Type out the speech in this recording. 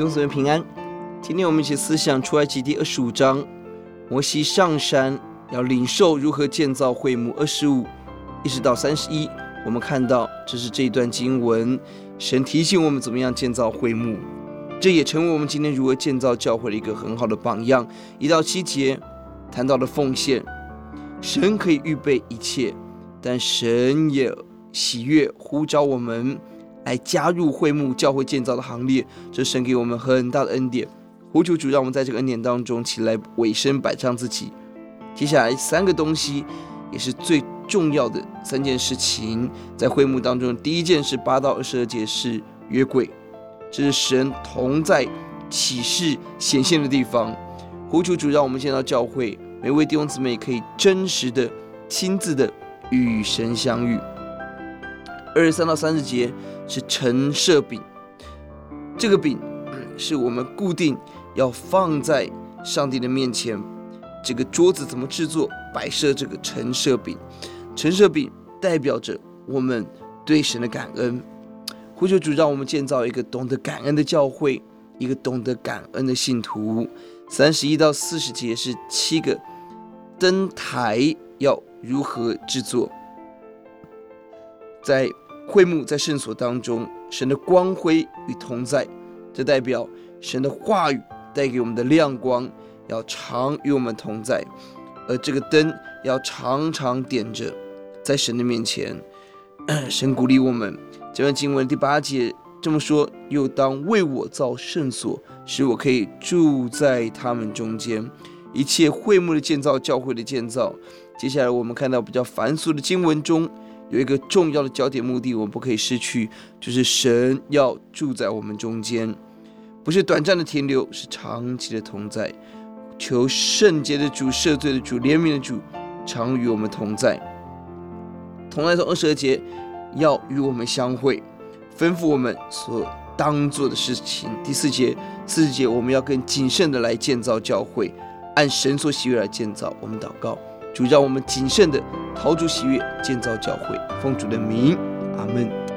弟兄姊妹平安。今天我们一起思想出埃及第二十五章，摩西上山要领受如何建造会幕。二十五一直到三十一，我们看到这是这一段经文，神提醒我们怎么样建造会幕，这也成为我们今天如何建造教会的一个很好的榜样。一到七节谈到了奉献，神可以预备一切，但神也喜悦呼召我们。来加入会幕教会建造的行列，这神给我们很大的恩典。呼求主，让我们在这个恩典当中起来委身摆上自己。接下来三个东西也是最重要的三件事情，在会幕当中，第一件是八到二十二节是约柜，这是神同在启示显现的地方。呼求主，让我们见到教会每位弟兄姊妹可以真实的、亲自的与神相遇。二十三到三十节是陈设饼，这个饼是我们固定要放在上帝的面前。这个桌子怎么制作？摆设这个陈设饼，陈设饼代表着我们对神的感恩。呼求主，让我们建造一个懂得感恩的教会，一个懂得感恩的信徒。三十一到四十节是七个灯台要如何制作？在会幕在圣所当中，神的光辉与同在，这代表神的话语带给我们的亮光要常与我们同在，而这个灯要常常点着，在神的面前。神鼓励我们，这段经文第八节这么说：又当为我造圣所，使我可以住在他们中间。一切会幕的建造，教会的建造。接下来我们看到比较繁琐的经文中。有一个重要的焦点目的，我们不可以失去，就是神要住在我们中间，不是短暂的停留，是长期的同在。求圣洁的主、赦罪的主、怜悯的主，常与我们同在。同在从二十二节，要与我们相会，吩咐我们所当做的事情。第四节、四十节，我们要更谨慎的来建造教会，按神所喜悦来建造。我们祷告。主让我们谨慎的逃主喜悦，建造教会，奉主的名，阿门。